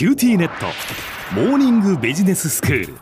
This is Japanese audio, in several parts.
QTnet。モーニングビジネススクール。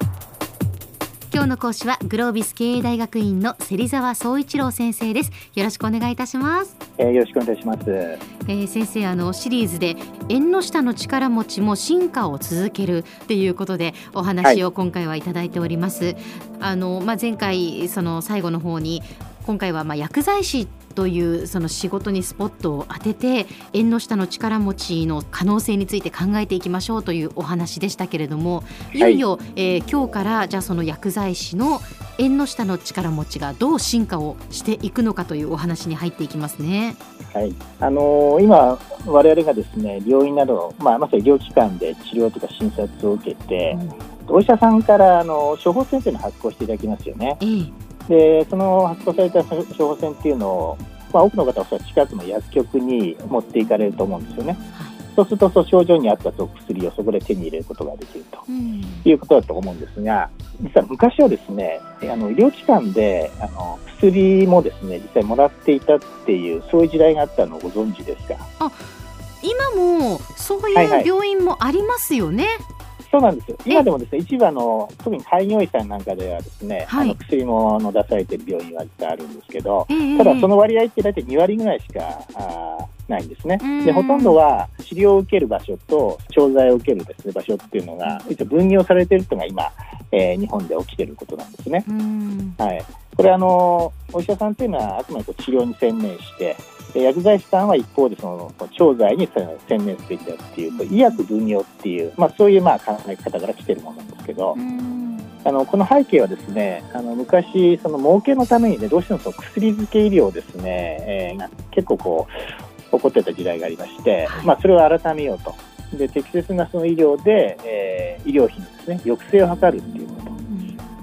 今日の講師はグロービス経営大学院の芹沢総一郎先生です。よろしくお願いいたします、えー、よろしくお願いします。えー、先生あのシリーズで縁の下の力持ちも進化を続けるっていうことでお話を今回はいただいております、あのまあ前回その最後の方に今回はまあ薬剤師というその仕事にスポットを当てて縁の下の力持ちの可能性について考えていきましょうというお話でしたけれどもいよいよ、えー今日からじゃあその薬剤師の縁の下の力持ちがどう進化をしていくのかというお話に入っていきますね。はい。あのー今、我々がですね、病院など、まあ、まさに医療機関で治療とか診察を受けて、お医者さんから、あの、処方箋というのを発行していただきますよね。ええで、その発行された処方箋っていうのを、まあ、多くの方は近くの薬局に持っていかれると思うんですよね。そうすると、その症状に合ったお薬をそこで手に入れることができると。うんいうことだと思うんですが、実は昔はですね、あの医療機関であの薬もですね、実際もらっていたっていう、そういう時代があったのをご存知ですか？今もそうはいはいいう病院もありますよね。そうなんですよ。今でもですね、一部あの、特に開業医さんなんかではですね、はいあの薬もあの出されている病院は実はあるんですけど、ええただその割合って大体2割ぐらいしかあーないんですねうん。で、ほとんどは治療を受ける場所と調剤を受けるですね、場所っていうのが、一応分業されているというのが今、えー日本で起きていることなんですね。うんはい。これあの、お医者さんっていうのはあくまでこう治療に専念して、で薬剤師さんは一方でその調剤に専念すべきだっていうと、医薬分業っていう、まあそういうまあ考え方から来てるものなんですけど、うんあの、この背景はですね、あの、昔、その儲けのためにね、どうしてもその薬漬け医療ですね、えーが結構こう、起こってた時代がありまして、はいまあそれを改めようと。で、適切なその医療で、えー医療費のですね、抑制を図るっていう。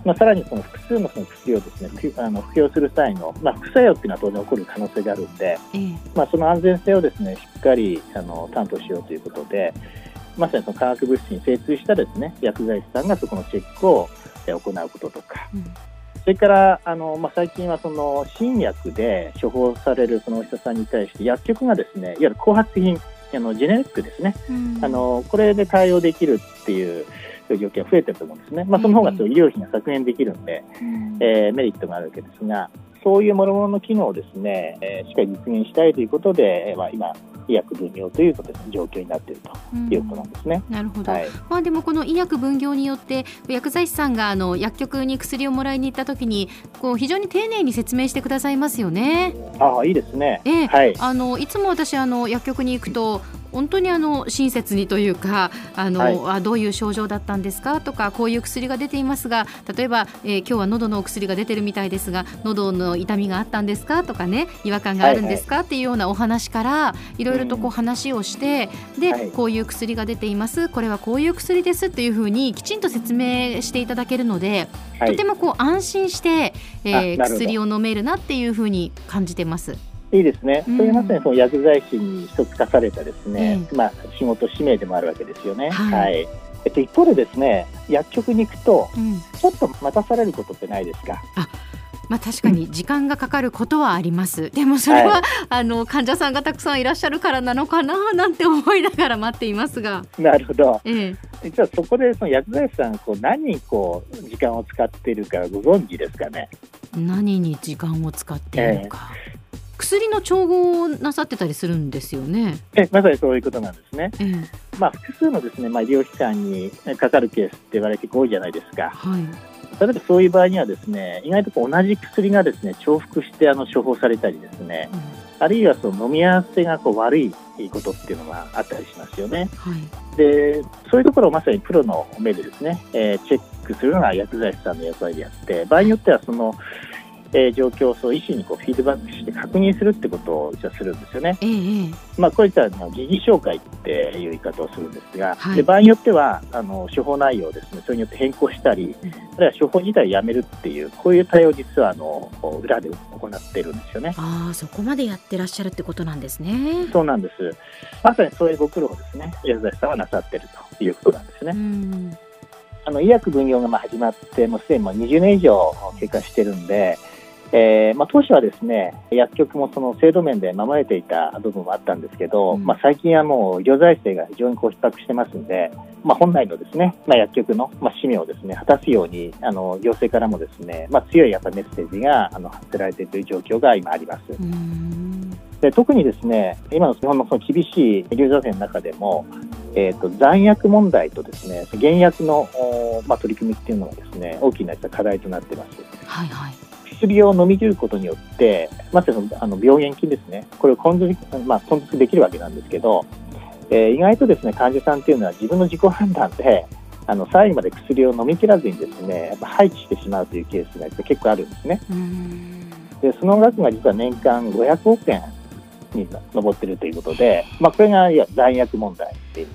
まあ、さらにその複数のその薬をですね、ふあの服用する際の、まあ、副作用っていうのは当然起こる可能性があるんで、ええ。まあ、その安全性をですね、しっかりあの担当しようということで、まさにその化学物質に精通したですね、薬剤師さんがそこのチェックをえ行うこととか、うん。それから、あの、まあ、最近はその新薬で処方されるそのお医者さんに対して薬局がですね、いわゆる後発品、あの、ジェネリックですね。うん。あの、これで対応できるっていう状況が増えてると思うんですね。まあ、その方がそう医療費が削減できるんで、うんえーメリットがあるわけですが、そういう諸々の機能をですね、えーしっかり実現したいということで、えーまあ、今、医薬分業という状況になっているということなんですね。なるほど、はい。まあでもこの医薬分業によって薬剤師さんがあの薬局に薬をもらいに行った時にこう非常に丁寧に説明してくださいますよね。ああ、いいですね。ええはい。あのいつも私あの薬局に行くと本当にあの親切にというかあの、はい。あどういう症状だったんですか？とかこういう薬が出ていますが例えば、えー今日は喉のお薬が出てるみたいですが喉の痛みがあったんですか？とかね違和感があるんですか、っていうようなお話からいろいろとこう話をして、で、はい。こういう薬が出ています。これはこういう薬ですっていうふうにきちんと説明していただけるので、はい。とて。もこう安心して、えー薬を飲めるなっていうふうに感じてます。いいですね。うん。それがまさにその薬剤師に一つ課されたですね、えまあ、仕事使命でもあるわけですよね。はい。えっと、一方でですね、薬局に行くと、うん。ちょっと待たされることってないですか？まあ、確かに時間がかかることはあります。でもそれは、はあの患者さんがたくさんいらっしゃるからなのかななんて思いながら待っていますが、なるほど。ええ、実はそこでその薬剤師さん、こう何にこう時間を使っているかご存知ですかね？何に時間を使っているのか、薬の調合をなさってたりするんですよね。えまさにそういうことなんですね。ええ、まあ、複数のですね、まあ、医療機関にかかるケースって言われて多いじゃないですか。はい。例えばそういう場合にはですね、意外とこう同じ薬がですね、重複してあの処方されたりですね、あるいはその飲み合わせがこう悪いことっていうのがあったりしますよね。はい。で、そういうところをまさにプロの目でですね、えーチェックするのが薬剤師さんの役割であって、場合によってはその、えー状況をそう医師にこうフィードバックして確認するってことを実はするんですよね。ええ、ええ、まあ、こういったの疑義紹介っていう言い方をするんですが、はいで場合によってはあの処方内容をですね、それによって変更したり、うんあるいは処方自体をやめるっていう、こういう対応を実はあの裏で行っているんですよね。ああ、そこまでやってらっしゃるってことなんですね。そうなんです。まさにそういうご苦労をですね、薬剤師さんはなさっているということなんですね。うん。あの医薬分業がまあ始まって、もうすでにもう20年以上経過してるんで、えーまあ、当初はですね薬局もその制度面で守れていた部分もあったんですけど、うんまあ、最近はもう医療財政が非常にこう逼迫してますので、まあ、本来のですね、まあ、薬局の、まあ、使命をですね果たすようにあの行政からもですね、まあ、強いやっぱメッセージがあの発せられているという状況が今あります。で特にですね今の日本のその厳しい医療財政の中でも、えー、と残薬問題とですね減薬の、おまあ、取り組みっていうのがですね大きな課題となっています。はいはい薬を飲み切ることによって、まずそのあの病原菌ですね、これを根絶,、まあ、根絶できるわけなんですけど、えー意外とですね患者さんっていうのは自分の自己判断で、あの最後まで薬を飲み切らずにですねやっぱ廃棄してしまうというケースが結構あるんですね。でその額が実は年間500億円に上っているということで、まあ、これがいや残薬問題っていう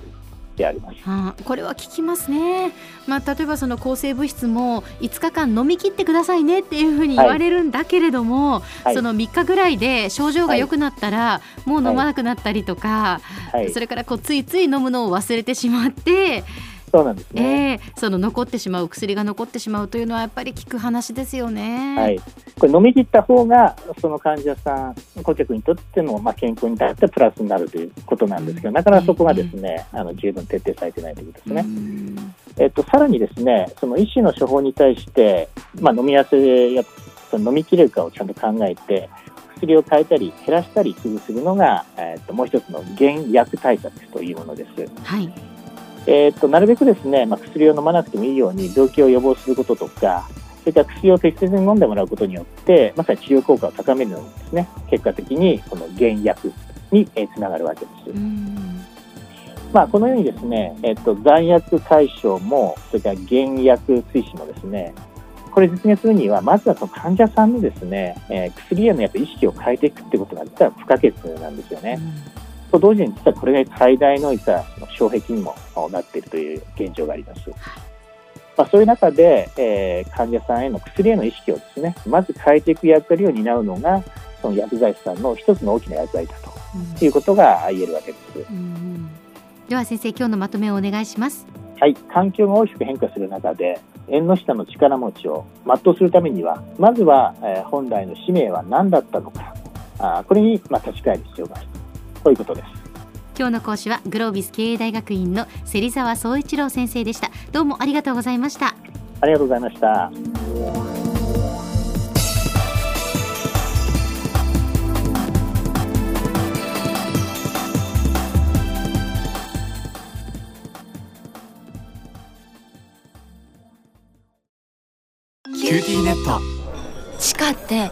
であります。あーこれは効きますね、まあ、例えばその抗生物質も5日間飲み切ってくださいねっていうふうに言われるんだけれども、はい。その3日ぐらいで症状が良くなったら、もう飲まなくなったりとか、はい。そ、れからこうついつい飲むのを忘れてしまって、そうなんですね。えーその残ってしまう薬が残ってしまうというのはやっぱり効く話ですよね。はい、これ飲み切った方がその患者さん顧客にとっての、まあ、健康に対してプラスになるということなんですけどなかなかそこがですね、あの十分徹底されてないということですね。うんえっと、さらにですねその医師の処方に対して、まあ、飲みやすいやその飲み切れるかをちゃんと考えて薬を変えたり減らしたりするのが、えっと、もう一つの減薬対策というものです。はいえー、となるべくですね、まあ、薬を飲まなくてもいいように病気を予防することとか、それから薬を適切に飲んでもらうことによって、まさに治療効果を高めるのにですね、結果的にこの減薬にえーつながるわけです。うんまあ、このようにですね、えっ、と、残薬解消も、それから減薬推進もですね、これ実現するには、まずはその患者さんのですね、えー薬へのやっぱ意識を変えていくってことが実は不可欠なんですよね。と同時に実はこれが最大の実は障壁にもなっているという現状があります。まあ、そういう中で、えー患者さんへの薬への意識をですね、まず変えていく役割を担うのが、その薬剤師さんの一つの大きな役割だうんということが言えるわけです。うんでは先生今日のまとめをお願いします。はい、環境が大きく変化する中で、縁の下の力持ちを全うするためには、まずは、えー本来の使命は何だったのか、あーこれに、まあ、立ち返る必要があるということです。今日の講師はグロービス経営大学院の芹沢総一郎先生でした。どうもありがとうございました。ありがとうございました。 QTnet地下って